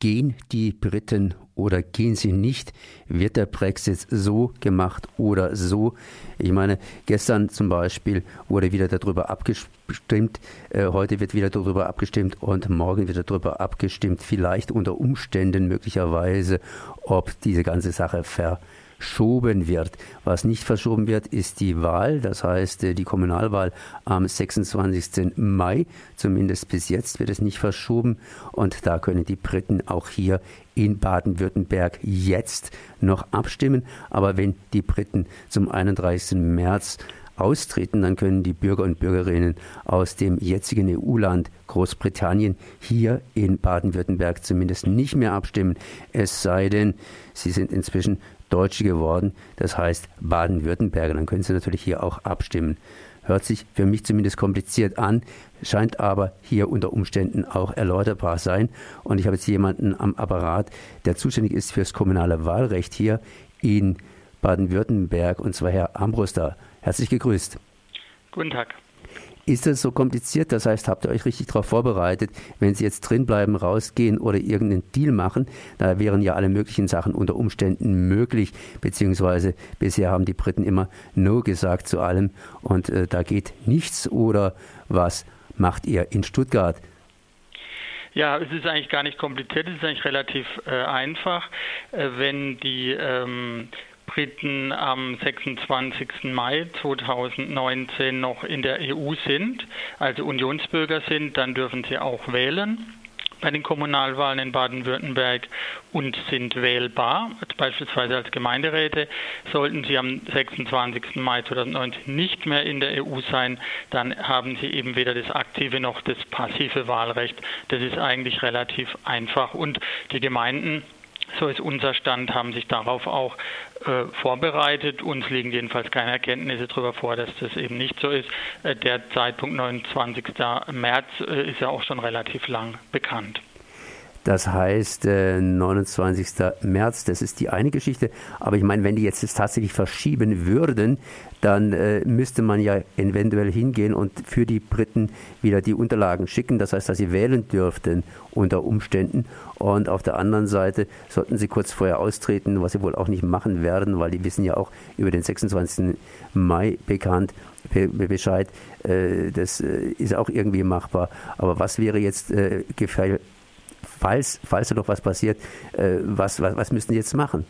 Gehen die Briten oder gehen sie nicht? Wird der Brexit so gemacht oder so? Ich meine, gestern zum Beispiel wurde wieder darüber abgestimmt, äh, heute wird wieder darüber abgestimmt und morgen wird darüber abgestimmt, vielleicht unter Umständen möglicherweise, ob diese ganze Sache ver verschoben wird. Was nicht verschoben wird, ist die Wahl, das heißt äh, die Kommunalwahl am 26. Mai. Zumindest bis jetzt wird es nicht verschoben. Und da können die Briten auch hier in Baden-Württemberg jetzt noch abstimmen. Aber wenn die Briten zum 31. März austreten, dann können die Bürger und Bürgerinnen aus dem jetzigen EU-Land Großbritannien hier in Baden-Württemberg zumindest nicht mehr abstimmen, es sei denn, sie sind inzwischen Deutsche geworden, das heißt Baden-Württemberger. Dann können Sie natürlich hier auch abstimmen. Hört sich für mich zumindest kompliziert an, scheint aber hier unter Umständen auch erläuterbar sein. Und ich habe jetzt jemanden am Apparat, der zuständig ist für das kommunale Wahlrecht hier in Baden-Württemberg, und zwar Herr Ambros Herzlich gegrüßt. Guten Tag. Ist das so kompliziert? Das heißt, habt ihr euch richtig darauf vorbereitet, wenn Sie jetzt drinbleiben, rausgehen oder irgendeinen Deal machen? Da wären ja alle möglichen Sachen unter Umständen möglich, beziehungsweise bisher haben die Briten immer No gesagt zu allem und äh, da geht nichts. Oder was macht ihr in Stuttgart? Ja, es ist eigentlich gar nicht kompliziert, es ist eigentlich relativ äh, einfach. Äh, wenn die ähm, Briten am 26. Mai 2019 noch in der EU sind, also Unionsbürger sind, dann dürfen sie auch wählen bei den Kommunalwahlen in Baden-Württemberg und sind wählbar, beispielsweise als Gemeinderäte. Sollten sie am 26. Mai 2019 nicht mehr in der EU sein, dann haben sie eben weder das aktive noch das passive Wahlrecht. Das ist eigentlich relativ einfach und die Gemeinden so ist unser Stand, haben sich darauf auch äh, vorbereitet. Uns liegen jedenfalls keine Erkenntnisse darüber vor, dass das eben nicht so ist. Äh, der Zeitpunkt 29. März äh, ist ja auch schon relativ lang bekannt. Das heißt, 29. Äh, März, das ist die eine Geschichte. Aber ich meine, wenn die jetzt tatsächlich verschieben würden, dann äh, müsste man ja eventuell hingehen und für die Briten wieder die Unterlagen schicken. Das heißt, dass sie wählen dürften unter Umständen. Und auf der anderen Seite sollten sie kurz vorher austreten, was sie wohl auch nicht machen werden, weil die wissen ja auch über den 26. Mai bekannt, Bescheid. Äh, das äh, ist auch irgendwie machbar. Aber was wäre jetzt äh, gefährlich? Falls, falls da doch was passiert, äh, was, was, was müssen die jetzt machen?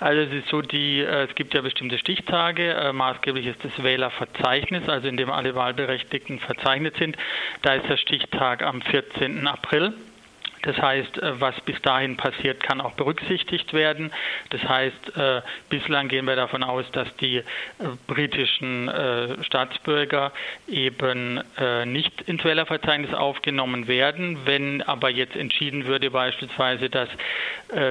Also es ist so, die, äh, es gibt ja bestimmte Stichtage, äh, maßgeblich ist das Wählerverzeichnis, also in dem alle Wahlberechtigten verzeichnet sind. Da ist der Stichtag am 14. April. Das heißt, äh, was bis dahin passiert, kann auch berücksichtigt werden. Das heißt, äh, bislang gehen wir davon aus, dass die äh, britischen Staatsbürger eben nicht ins Wählerverzeichnis aufgenommen werden. Wenn aber jetzt entschieden würde, beispielsweise, dass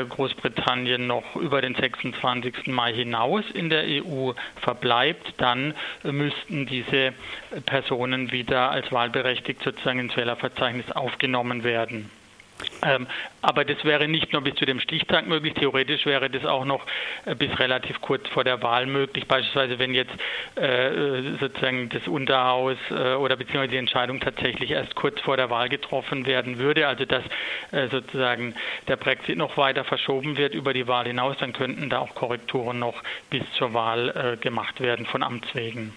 Großbritannien noch über den 26. Mai hinaus in der EU verbleibt, dann müssten diese Personen wieder als wahlberechtigt sozusagen ins Wählerverzeichnis aufgenommen werden. Ähm, aber das wäre nicht nur bis zu dem Stichtag möglich, theoretisch wäre das auch noch äh, bis relativ kurz vor der Wahl möglich. Beispielsweise, wenn jetzt äh, sozusagen das Unterhaus äh, oder beziehungsweise die Entscheidung tatsächlich erst kurz vor der Wahl getroffen werden würde, also dass äh, sozusagen der Brexit noch weiter verschoben wird über die Wahl hinaus, dann könnten da auch Korrekturen noch bis zur Wahl äh, gemacht werden von Amts wegen.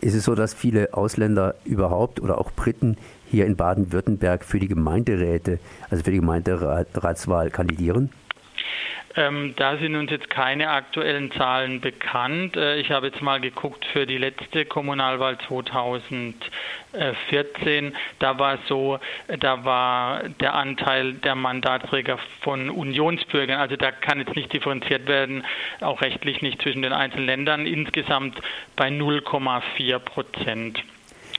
Ist es so, dass viele Ausländer überhaupt oder auch Briten hier in Baden-Württemberg für die Gemeinderäte, also für die Gemeinderatswahl kandidieren? Ähm, da sind uns jetzt keine aktuellen Zahlen bekannt. Äh, ich habe jetzt mal geguckt für die letzte Kommunalwahl 2014. Da war so, da war der Anteil der Mandatsträger von Unionsbürgern, also da kann jetzt nicht differenziert werden, auch rechtlich nicht zwischen den einzelnen Ländern, insgesamt bei 0,4 Prozent.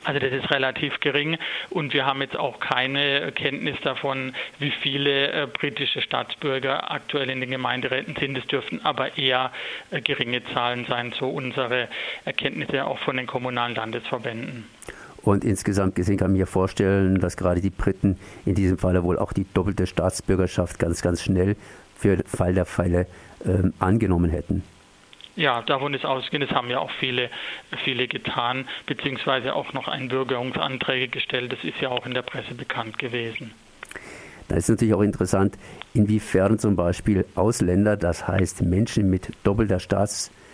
Also das ist relativ gering und wir haben jetzt auch keine Kenntnis davon, wie viele äh, britische Staatsbürger aktuell in den Gemeinderäten sind. Es dürften aber eher äh, geringe Zahlen sein, so unsere Erkenntnisse auch von den kommunalen Landesverbänden. Und insgesamt gesehen kann ich mir vorstellen, dass gerade die Briten in diesem Falle wohl auch die doppelte Staatsbürgerschaft ganz, ganz schnell für Fall der Fälle äh, angenommen hätten. Ja, davon ist ausgehend. Das haben ja auch viele, viele getan, beziehungsweise auch noch Einbürgerungsanträge gestellt. Das ist ja auch in der Presse bekannt gewesen. Da ist natürlich auch interessant, inwiefern zum Beispiel Ausländer, das heißt Menschen mit doppelter Staatsbürgerschaft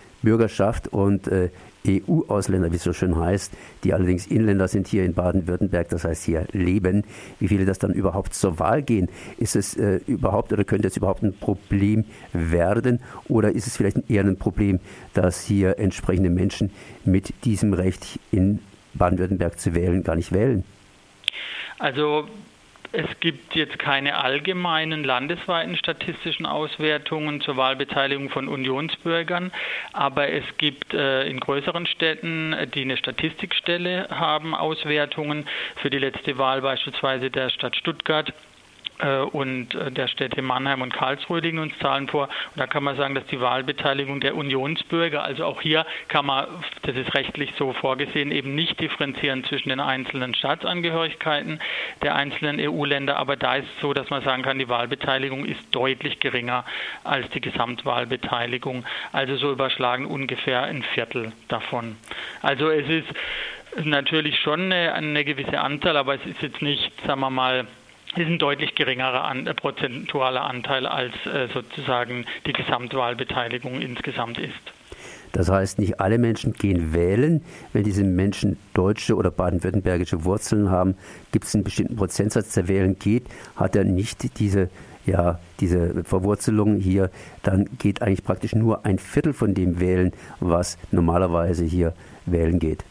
und äh, EU-Ausländer, wie es so schön heißt, die allerdings Inländer sind hier in Baden-Württemberg, das heißt hier leben, wie viele das dann überhaupt zur Wahl gehen. Ist es äh, überhaupt oder könnte es überhaupt ein Problem werden oder ist es vielleicht eher ein Problem, dass hier entsprechende Menschen mit diesem Recht in Baden-Württemberg zu wählen gar nicht wählen? Also es gibt jetzt keine allgemeinen landesweiten statistischen Auswertungen zur Wahlbeteiligung von Unionsbürgern, aber es gibt äh, in größeren Städten, die eine Statistikstelle haben, Auswertungen für die letzte Wahl beispielsweise der Stadt Stuttgart. äh, und äh, der Städte Mannheim und Karlsruhe liegen uns Zahlen vor. Und da kann man sagen, dass die Wahlbeteiligung der Unionsbürger, also auch hier kann man, das ist rechtlich so vorgesehen, eben nicht differenzieren zwischen den einzelnen Staatsangehörigkeiten der einzelnen EU-Länder. Aber da ist es so, dass man sagen kann, die Wahlbeteiligung ist deutlich geringer als die Gesamtwahlbeteiligung. Also so überschlagen ungefähr ein Viertel davon. Also es ist natürlich schon eine, eine gewisse Anzahl, aber es ist jetzt nicht, sagen wir mal, ist ein deutlich geringerer an, äh, prozentualer Anteil als äh, sozusagen die Gesamtwahlbeteiligung insgesamt ist. Das heißt, nicht alle Menschen gehen wählen. Wenn diese Menschen deutsche oder baden-württembergische Wurzeln haben, gibt es einen bestimmten Prozentsatz, der wählen geht, hat er nicht diese, ja, diese Verwurzelung hier, dann geht eigentlich praktisch nur ein Viertel von dem wählen, was normalerweise hier wählen geht.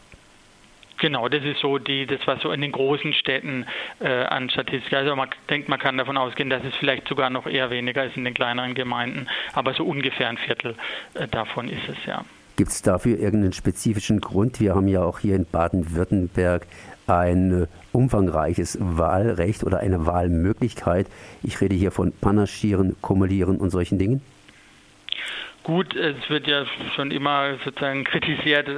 Genau, das ist so die, das was so in den großen Städten äh, an Statistik. Also man denkt, man kann davon ausgehen, dass es vielleicht sogar noch eher weniger ist in den kleineren Gemeinden, aber so ungefähr ein Viertel äh, davon ist es ja. Gibt es dafür irgendeinen spezifischen Grund? Wir haben ja auch hier in Baden-Württemberg ein äh, umfangreiches Wahlrecht oder eine Wahlmöglichkeit. Ich rede hier von Panaschieren, Kumulieren und solchen Dingen. Gut, es wird ja schon immer sozusagen kritisiert,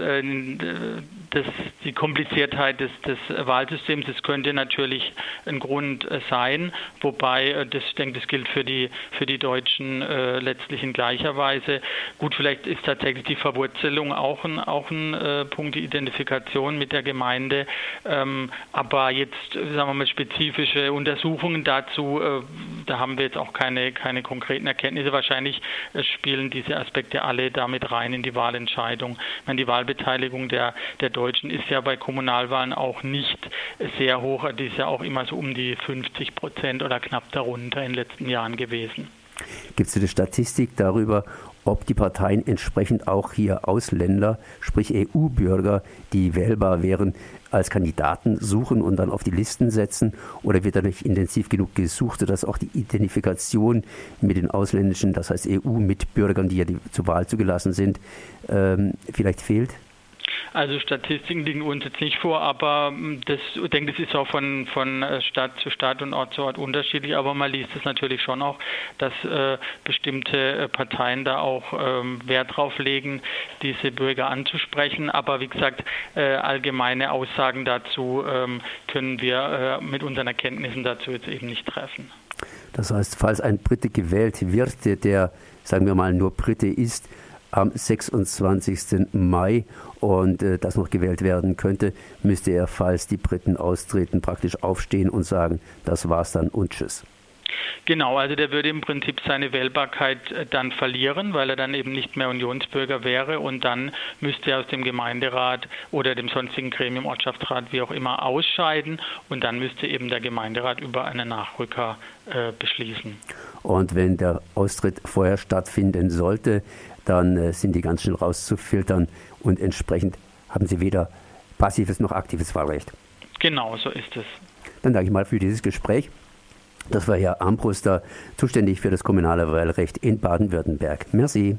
dass die Kompliziertheit des, des Wahlsystems, das könnte natürlich ein Grund äh, sein, wobei äh, das, ich denke, das gilt für die, für die Deutschen äh, letztlich in gleicher Weise. Gut, vielleicht ist tatsächlich die Verwurzelung auch ein, auch ein äh, Punkt, die Identifikation mit der Gemeinde, ähm, aber jetzt, sagen wir mal, spezifische Untersuchungen dazu, äh, da haben wir jetzt auch keine, keine konkreten Erkenntnisse. Wahrscheinlich äh, spielen diese Aspekte alle damit rein in die Wahlentscheidung. Ich meine, die Wahlbeteiligung der, der Deutschen ist ja bei Kommunalwahlen auch nicht sehr hoch. Die ist ja auch immer so um die 50 Prozent oder knapp darunter in den letzten Jahren gewesen. Gibt es eine Statistik darüber, ob die Parteien entsprechend auch hier Ausländer, sprich EU-Bürger, die wählbar wären, als Kandidaten suchen und dann auf die Listen setzen? Oder wird da nicht intensiv genug gesucht, sodass auch die Identifikation mit den ausländischen, das heißt EU-Mitbürgern, die ja die zur Wahl zugelassen sind, ähm, vielleicht fehlt? Also Statistiken liegen uns jetzt nicht vor, aber hm, das, ich denke, das ist auch von, von äh, Stadt zu Stadt und Ort zu Ort unterschiedlich. Aber man liest es natürlich schon auch, dass äh, bestimmte äh, Parteien da auch ähm, Wert drauf legen, diese Bürger anzusprechen. Aber wie gesagt, äh, allgemeine Aussagen dazu ähm, können wir äh, mit unseren Erkenntnissen dazu jetzt eben nicht treffen. Das heißt, falls ein Brite gewählt wird, der, sagen wir mal, nur Brite ist, am 26. Mai und äh, das noch gewählt werden könnte, müsste er, falls die Briten austreten, praktisch aufstehen und sagen, das war's dann und tschüss. Genau, also der würde im Prinzip seine Wählbarkeit äh, dann verlieren, weil er dann eben nicht mehr Unionsbürger wäre und dann müsste er aus dem Gemeinderat oder dem sonstigen Gremium, Ortschaftsrat, wie auch immer, ausscheiden und dann müsste eben der Gemeinderat über einen Nachrücker äh, beschließen. Und wenn der Austritt vorher stattfinden sollte, dann äh, sind die ganz schnell rauszufiltern und entsprechend haben sie weder passives noch aktives Wahlrecht. Genau, so ist es. Dann danke ich mal für dieses Gespräch. Das war Herr Ambruster, zuständig für das kommunale Wahlrecht in Baden-Württemberg. Merci.